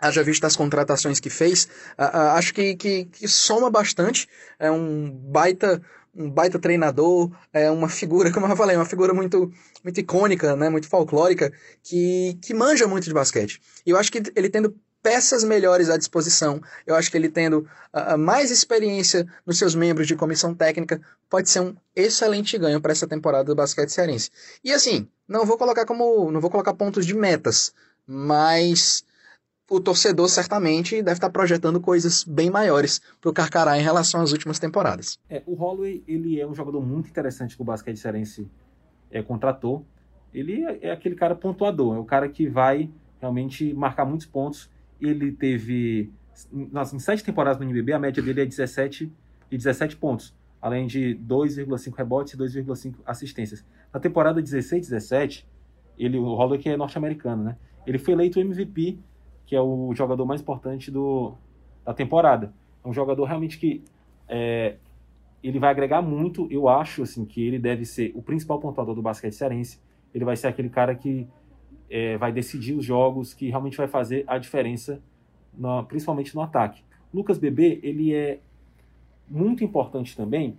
haja visto as contratações que fez, acho que, que, que, soma bastante, é um baita um baita treinador, é uma figura, *laughs* como eu falei, uma figura muito, muito icônica, né, muito folclórica, que, que manja muito de basquete. E eu acho que ele tendo peças melhores à disposição. Eu acho que ele tendo uh, mais experiência nos seus membros de comissão técnica pode ser um excelente ganho para essa temporada do basquete cearense. E assim, não vou colocar como, não vou colocar pontos de metas, mas o torcedor certamente deve estar projetando coisas bem maiores para o Carcará em relação às últimas temporadas. É, o Holloway ele é um jogador muito interessante que o basquete cearense é, contratou. Ele é, é aquele cara pontuador, é o cara que vai realmente marcar muitos pontos ele teve. Nas, em sete temporadas no NBB, a média dele é 17 e 17 pontos, além de 2,5 rebotes e 2,5 assistências. Na temporada 16 17, ele, o Holloway que é norte-americano, né? Ele foi eleito MVP, que é o jogador mais importante do, da temporada. É um jogador realmente que é, ele vai agregar muito. Eu acho assim que ele deve ser o principal pontuador do basquete cearense. Ele vai ser aquele cara que é, vai decidir os jogos, que realmente vai fazer a diferença, no, principalmente no ataque. Lucas Bebê, ele é muito importante também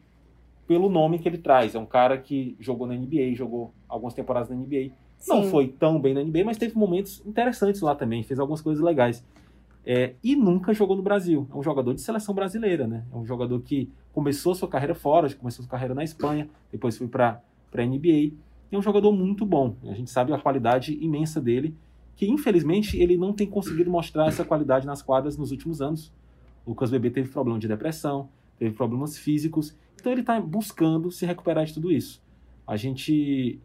pelo nome que ele traz. É um cara que jogou na NBA, jogou algumas temporadas na NBA. Sim. Não foi tão bem na NBA, mas teve momentos interessantes lá também, fez algumas coisas legais. É, e nunca jogou no Brasil. É um jogador de seleção brasileira, né? É um jogador que começou sua carreira fora, começou sua carreira na Espanha, depois foi para a NBA é um jogador muito bom. A gente sabe a qualidade imensa dele, que infelizmente ele não tem conseguido mostrar essa qualidade nas quadras nos últimos anos. O Lucas Bebê teve problema de depressão, teve problemas físicos, então ele está buscando se recuperar de tudo isso. A gente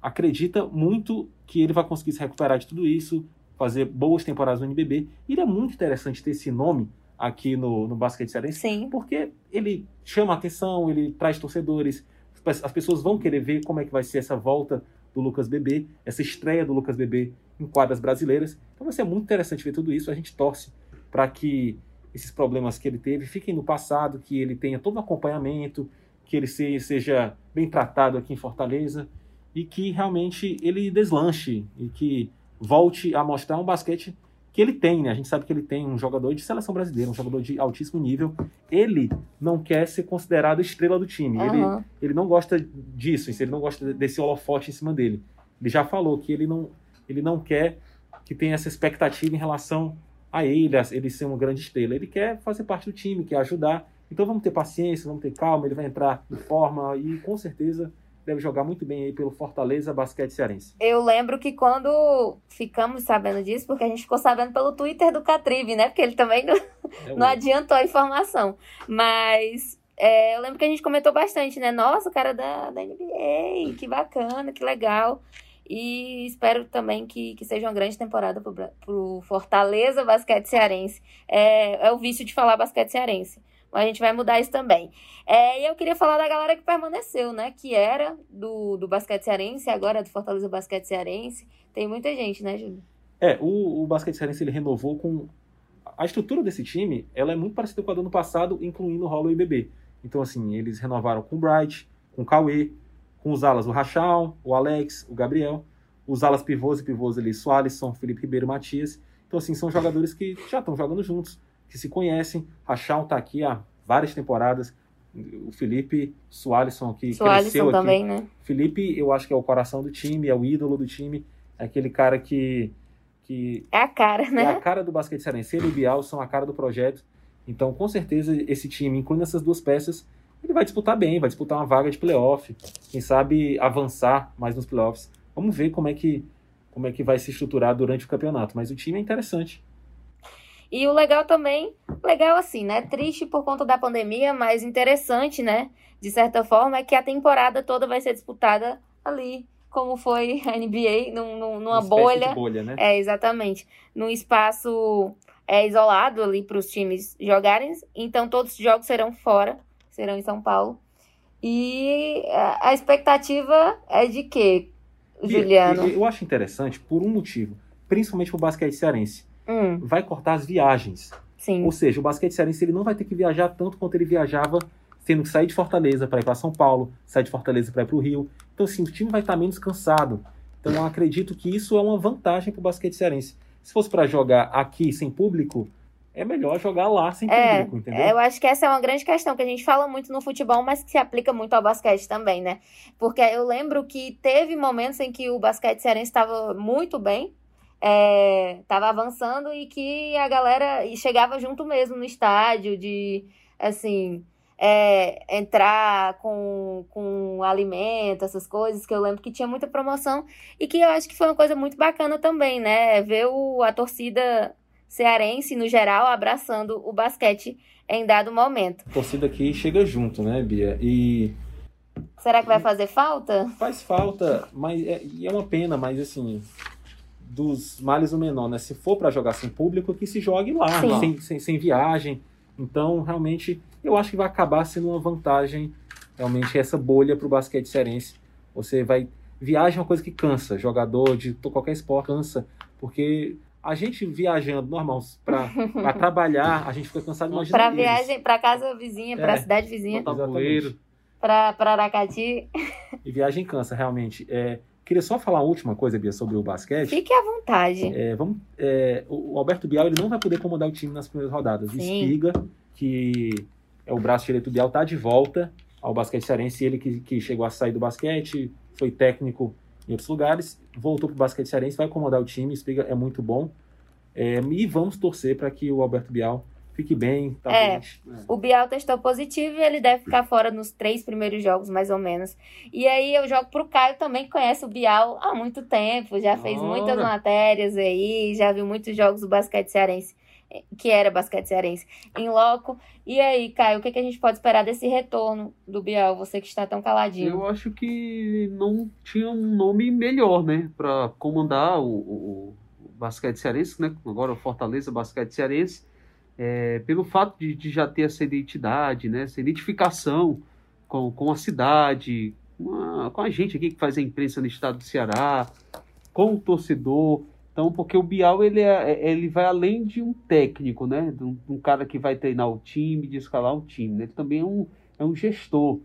acredita muito que ele vai conseguir se recuperar de tudo isso, fazer boas temporadas no NBB. E ele é muito interessante ter esse nome aqui no, no basquete cearense, Sim. porque ele chama atenção, ele traz torcedores, as pessoas vão querer ver como é que vai ser essa volta do Lucas Bebê, essa estreia do Lucas Bebê em quadras brasileiras. Então vai ser muito interessante ver tudo isso. A gente torce para que esses problemas que ele teve fiquem no passado, que ele tenha todo o acompanhamento, que ele seja bem tratado aqui em Fortaleza e que realmente ele deslanche e que volte a mostrar um basquete que ele tem, né? A gente sabe que ele tem um jogador de seleção brasileira, um jogador de altíssimo nível. Ele não quer ser considerado estrela do time. Uhum. Ele, ele não gosta disso, ele não gosta desse holofote em cima dele. Ele já falou que ele não, ele não quer que tenha essa expectativa em relação a ele, a ele ser uma grande estrela. Ele quer fazer parte do time, quer ajudar. Então vamos ter paciência, vamos ter calma, ele vai entrar de forma e com certeza deve jogar muito bem aí pelo Fortaleza Basquete Cearense. Eu lembro que quando ficamos sabendo disso, porque a gente ficou sabendo pelo Twitter do Catrive, né? Porque ele também não, é não adiantou a informação. Mas é, eu lembro que a gente comentou bastante, né? Nossa, o cara da, da NBA, que bacana, que legal. E espero também que, que seja uma grande temporada para o Fortaleza Basquete Cearense. É, é o vício de falar basquete cearense. A gente vai mudar isso também. É, e eu queria falar da galera que permaneceu, né? Que era do, do basquete cearense, agora é do Fortaleza Basquete Cearense. Tem muita gente, né, Júlio? É, o, o basquete cearense ele renovou com. A estrutura desse time ela é muito parecida com a do ano passado, incluindo o Hollow e BB. Então, assim, eles renovaram com o Bright, com o Cauê, com os alas, o Rachal, o Alex, o Gabriel, os alas pivôs e pivôs ali, Soalisson, Felipe Ribeiro Matias. Então, assim, são jogadores que já estão jogando juntos que se conhecem. Rachal está aqui há várias temporadas. O Felipe Sualisson aqui cresceu aqui. também, né? Felipe, eu acho que é o coração do time, é o ídolo do time, é aquele cara que que é a cara, né? É a cara do basquete cearense. Ele e Bial são a cara do projeto. Então, com certeza, esse time, incluindo essas duas peças, ele vai disputar bem, vai disputar uma vaga de playoff. Quem sabe avançar mais nos playoffs. Vamos ver como é que como é que vai se estruturar durante o campeonato. Mas o time é interessante. E o legal também, legal assim, né? Triste por conta da pandemia, mas interessante, né? De certa forma, é que a temporada toda vai ser disputada ali, como foi a NBA, num, num, numa bolha. bolha né? É, exatamente. Num espaço é, isolado ali para os times jogarem. Então, todos os jogos serão fora, serão em São Paulo. E a, expectativa é de quê, Juliano? Eu, eu acho interessante por um motivo, principalmente para o basquete cearense Hum, vai cortar as viagens. sim. Ou seja, o basquete cearense ele não vai ter que viajar tanto quanto ele viajava, tendo que sair de Fortaleza para ir para São Paulo, sair de Fortaleza para ir para o Rio. Então, assim, o time vai estar menos cansado. Então, eu acredito que isso é uma vantagem para o basquete cearense. Se fosse para jogar aqui sem público, é melhor jogar lá sem É, público, entendeu? Eu acho que essa é uma grande questão que a gente fala muito no futebol, mas que se aplica muito ao basquete também, né? Porque eu lembro que teve momentos em que o basquete cearense estava muito bem, estava avançando e que a galera chegava junto mesmo no estádio, de assim. é, entrar com, com alimento, essas coisas, que eu lembro que tinha muita promoção e que eu acho que foi uma coisa muito bacana também, né? Ver o, a torcida cearense, no geral, abraçando o basquete em dado momento. A torcida aqui chega junto, né, Bia? E Será que vai fazer falta? faz falta, mas é, e é uma pena, mas assim, dos males o menor, né? Se for para jogar sem público, que se jogue lá, Sim. sem, sem, sem viagem. Então, realmente, eu acho que vai acabar sendo uma vantagem, realmente, essa bolha para o basquete cearense. Você vai. Viagem é uma coisa que cansa, jogador de qualquer esporte cansa, porque a gente viajando normal para *laughs* trabalhar, a gente fica cansado imagina Para viagem, para casa vizinha, para É. cidade vizinha, para Aracati. E viagem cansa, realmente. É, queria só falar a última coisa, Bia, sobre o basquete. Fique à vontade. É, vamos, é, o o Alberto Bial ele não vai poder comandar o time nas primeiras rodadas. O Sim. Espiga, que é o braço direito do Bial, está de volta ao basquete cearense. Ele que, que chegou a sair do basquete, foi técnico em outros lugares, voltou para o basquete cearense, vai comandar o time. O Espiga é muito bom. É, e vamos torcer para que o Alberto Bial fique bem. Tá É. bem. O Bial testou positivo e ele deve ficar fora nos três primeiros jogos, mais ou menos. E aí eu jogo pro Caio também, que conhece o Bial há muito tempo, já fez Ora. muitas matérias aí, já viu muitos jogos do basquete cearense, eh, que era basquete cearense, em loco. E aí, Caio, o que, que a gente pode esperar desse retorno do Bial, você que está tão caladinho? Eu acho que não tinha um nome melhor, né, para comandar o, o- o basquete cearense, né? Agora o Fortaleza Basquete Cearense, é, pelo fato de, de já ter essa identidade, né, essa identificação com, com a cidade, com a, com a gente aqui que faz a imprensa no estado do Ceará, com o torcedor. Então, porque o Bial ele, é, ele vai além de um técnico, né? De um, de um cara que vai treinar o time, de escalar o time. né? Ele também é um, é um gestor.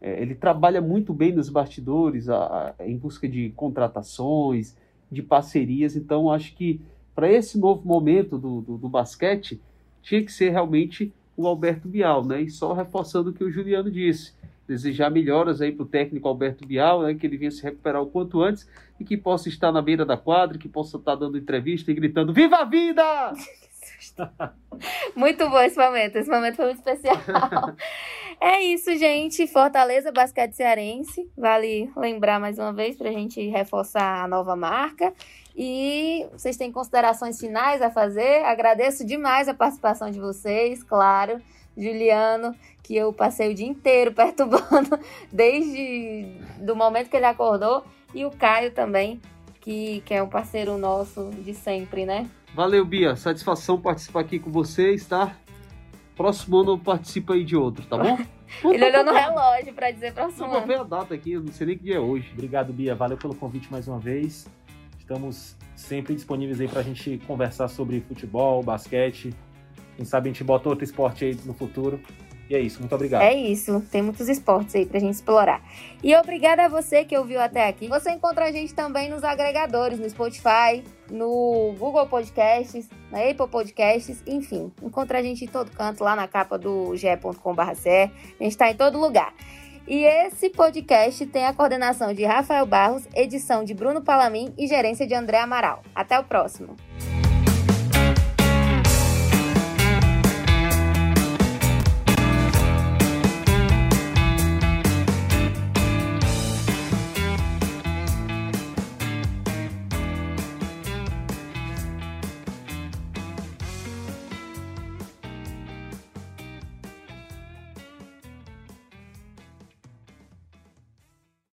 É, ele trabalha muito bem nos bastidores, a- a- em busca de contratações, de parcerias. Então, acho que para esse novo momento do, do, do basquete, tinha que ser realmente o Alberto Bial, né? E só reforçando o que o Juliano disse. Desejar melhoras aí para o técnico Alberto Bial, né? que ele venha se recuperar o quanto antes e que possa estar na beira da quadra, que possa estar dando entrevista e gritando: Viva a vida! *laughs* Muito bom esse momento, esse momento foi muito especial. *laughs* é isso, gente. Fortaleza Basquete Cearense. Vale lembrar mais uma vez para a gente reforçar a nova marca. E vocês têm considerações finais a fazer? Agradeço demais a participação de vocês, claro. Juliano, que eu passei o dia inteiro *laughs* perturbando desde do momento que ele acordou. E o Caio também, que, que é um parceiro nosso de sempre, né? Valeu, Bia. Satisfação participar aqui com vocês, tá? Próximo ano eu participo aí de outro, tá bom? *laughs* Ele olhou no relógio para dizer próximo Não vou ano. ver a data aqui, eu não sei nem que dia é hoje. Obrigado, Bia. Valeu pelo convite mais uma vez. Estamos sempre disponíveis aí para a gente conversar sobre futebol, basquete. Quem sabe a gente bota outro esporte aí no futuro. E é isso. Muito obrigado. É isso, tem muitos esportes aí pra gente explorar. E obrigada a você que ouviu até aqui. Você encontra a gente também nos agregadores, no Spotify, no Google Podcasts, na Apple Podcasts, enfim. Encontra a gente em todo canto, lá na capa do ge.com.br. A gente tá em todo lugar. E esse podcast tem a coordenação de Rafael Barros, edição de Bruno Palamin e gerência de André Amaral. Até o próximo.